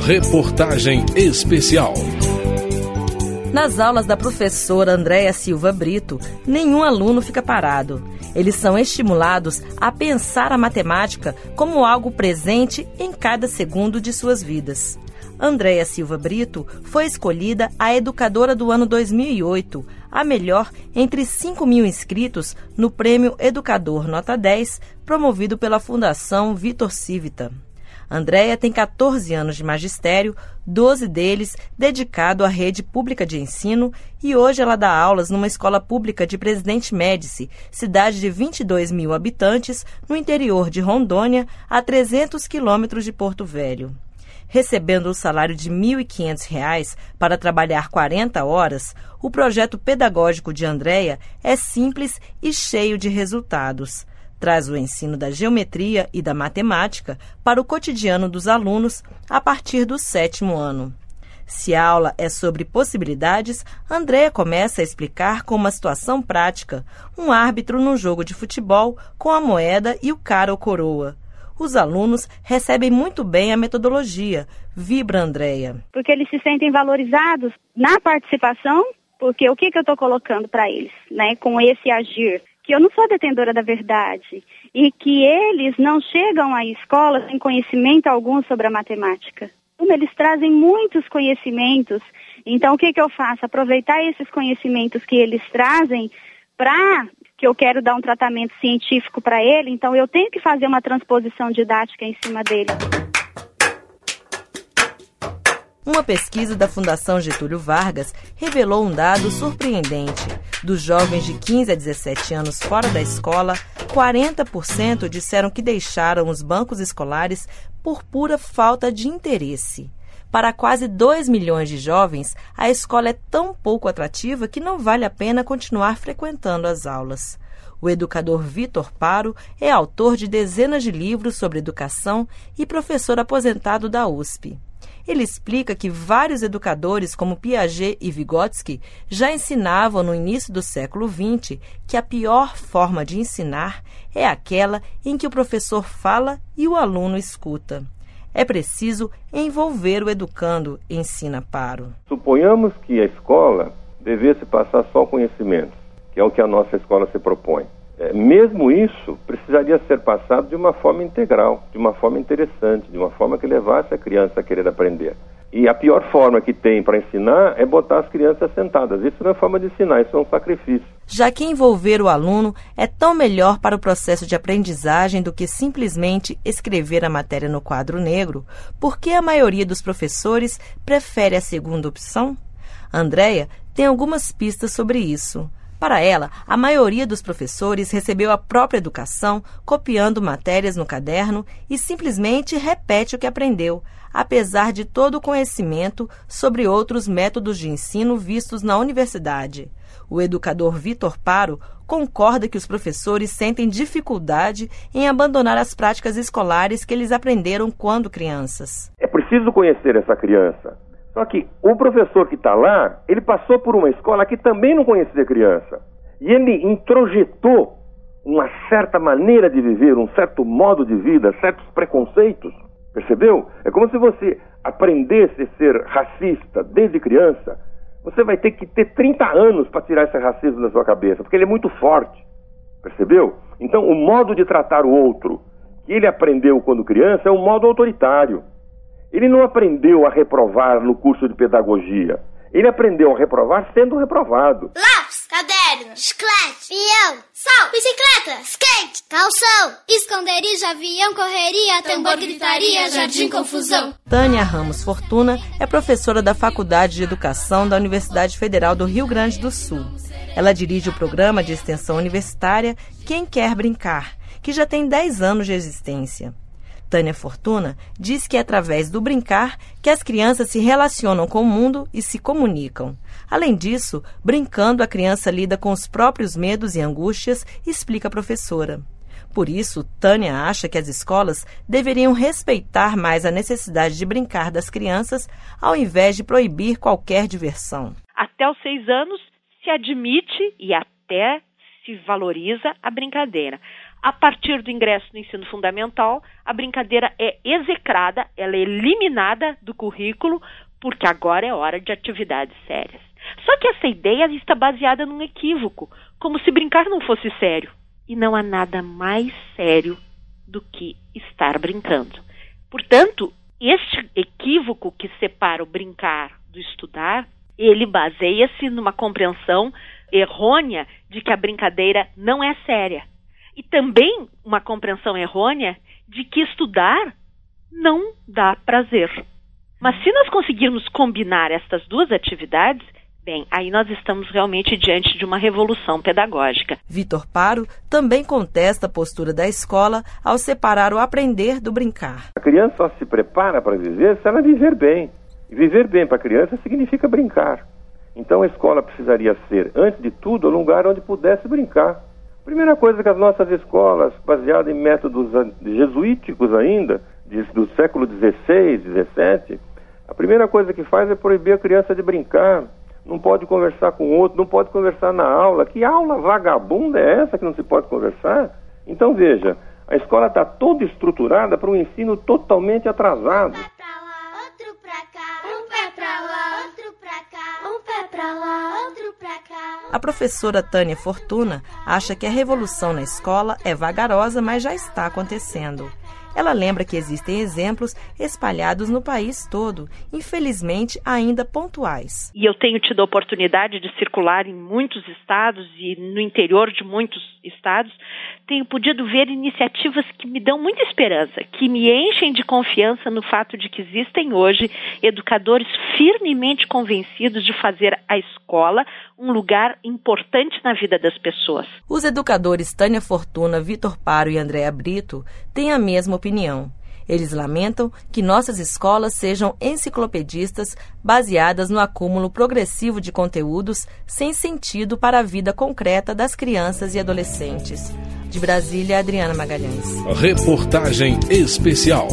Reportagem especial. Nas aulas da professora Andréa Silva Brito, nenhum aluno fica parado. Eles são estimulados a pensar a matemática como algo presente em cada segundo de suas vidas. Andréa Silva Brito foi escolhida a educadora do ano 2008, a melhor entre 5 mil inscritos no Prêmio Educador Nota 10, promovido pela Fundação Vitor Civita. Andréia tem 14 anos de magistério, 12 deles dedicado à rede pública de ensino, e hoje ela dá aulas numa escola pública de Presidente Médici, cidade de 22 mil habitantes, no interior de Rondônia, a 300 quilômetros de Porto Velho. Recebendo o salário de R$ 1.500 para trabalhar 40 horas, o projeto pedagógico de Andréia é simples e cheio de resultados traz o ensino da geometria e da matemática para o cotidiano dos alunos a partir do sétimo ano. Se a aula é sobre possibilidades, Andréa começa a explicar com uma situação prática, um árbitro num jogo de futebol com a moeda e o cara ou coroa. Os alunos recebem muito bem a metodologia, vibra Andréia. Porque eles se sentem valorizados na participação, porque o que, que eu estou colocando para eles, né, com esse agir? Que eu não sou detentora da verdade e que eles não chegam à escola sem conhecimento algum sobre a matemática. Eles trazem muitos conhecimentos, então o que, que eu faço? Aproveitar esses conhecimentos que eles trazem para que eu quero dar um tratamento científico para ele, então eu tenho que fazer uma transposição didática em cima dele. Uma pesquisa da Fundação Getúlio Vargas revelou um dado surpreendente. Dos jovens de 15 a 17 anos fora da escola, 40% disseram que deixaram os bancos escolares por pura falta de interesse. Para quase 2 milhões de jovens, a escola é tão pouco atrativa que não vale a pena continuar frequentando as aulas. O educador Vitor Paro é autor de dezenas de livros sobre educação e professor aposentado da USP. Ele explica que vários educadores, como Piaget e Vygotsky, já ensinavam no início do século XX que a pior forma de ensinar é aquela em que o professor fala e o aluno escuta. É preciso envolver o educando, ensina Paro. Suponhamos que a escola devesse passar só conhecimento, que é o que a nossa escola se propõe. É, mesmo isso precisaria ser passado de uma forma integral, de uma forma interessante, de uma forma que levasse a criança a querer aprender. E a pior forma que tem para ensinar é botar as crianças sentadas. Isso não é forma de ensinar, isso é um sacrifício. Já que envolver o aluno é tão melhor para o processo de aprendizagem do que simplesmente escrever a matéria no quadro negro, por que a maioria dos professores prefere a segunda opção? Andréia tem algumas pistas sobre isso. Para ela, a maioria dos professores recebeu a própria educação copiando matérias no caderno e simplesmente repete o que aprendeu, apesar de todo o conhecimento sobre outros métodos de ensino vistos na universidade. O educador Vitor Paro concorda que os professores sentem dificuldade em abandonar as práticas escolares que eles aprenderam quando crianças. É preciso conhecer essa criança só que o professor que está lá, ele passou por uma escola que também não conhecia criança. E ele introjetou uma certa maneira de viver, um certo modo de vida, certos preconceitos. Percebeu? É como se você aprendesse a ser racista desde criança. Você vai ter que ter 30 anos para tirar esse racismo da sua cabeça, porque ele é muito forte. Percebeu? Então, o modo de tratar o outro que ele aprendeu quando criança é um modo autoritário. Ele não aprendeu a reprovar no curso de pedagogia. Ele aprendeu a reprovar sendo reprovado. Lápis, caderno, chiclete, peão, sal, bicicleta, skate, calção, esconderijo, avião, correria, tambor, gritaria, jardim, confusão. Tânia Ramos Fortuna é professora da Faculdade de Educação da Universidade Federal do Rio Grande do Sul. Ela dirige o programa de extensão universitária Quem Quer Brincar, que já tem 10 anos de existência. Tânia Fortuna diz que é através do brincar que as crianças se relacionam com o mundo e se comunicam. Além disso, brincando, a criança lida com os próprios medos e angústias, explica a professora. Por isso, Tânia acha que as escolas deveriam respeitar mais a necessidade de brincar das crianças, ao invés de proibir qualquer diversão. Até os seis anos se admite e até se valoriza a brincadeira A partir do ingresso no ensino fundamental, a brincadeira é execrada, ela é eliminada do currículo, porque agora é hora de atividades sérias. Só que essa ideia está baseada num equívoco, como se brincar não fosse sério. E não há nada mais sério do que estar brincando. Portanto, este equívoco que separa o brincar do estudar, ele baseia-se numa compreensão errônea de que a brincadeira não é séria. E também uma compreensão errônea de que estudar não dá prazer. Mas se nós conseguirmos combinar estas duas atividades, Bem, aí nós estamos realmente diante de uma revolução pedagógica. Vitor Paro também contesta a postura da escola ao separar o aprender do brincar. A criança só se prepara para viver se ela viver bem. E viver bem para a criança significa brincar. Então a escola precisaria ser, antes de tudo, um lugar onde pudesse brincar. Primeira coisa que as nossas escolas, baseadas em métodos jesuíticos ainda, do século XVI, XVII, a primeira coisa que faz é proibir a criança de brincar não pode conversar com outro, não pode conversar na aula. Que aula vagabunda é essa que não se pode conversar? Então veja, a escola está toda estruturada para um ensino totalmente atrasado. A professora Tânia Fortuna acha que a revolução na escola é vagarosa, mas já está acontecendo. Ela lembra que existem exemplos espalhados no país todo, infelizmente ainda pontuais. E eu tenho tido a oportunidade de circular em muitos estados e no interior de muitos estados, tenho podido ver iniciativas que me dão muita esperança, que me enchem de confiança no fato de que existem hoje educadores firmemente convencidos de fazer a escola um lugar importante na vida das pessoas. Os educadores Tânia Fortuna, Vitor Paro e Andréa Brito têm a mesma opinião. Eles lamentam que nossas escolas sejam enciclopedistas baseadas no acúmulo progressivo de conteúdos sem sentido para a vida concreta das crianças e adolescentes. De Brasília, Adriana Magalhães. Reportagem especial.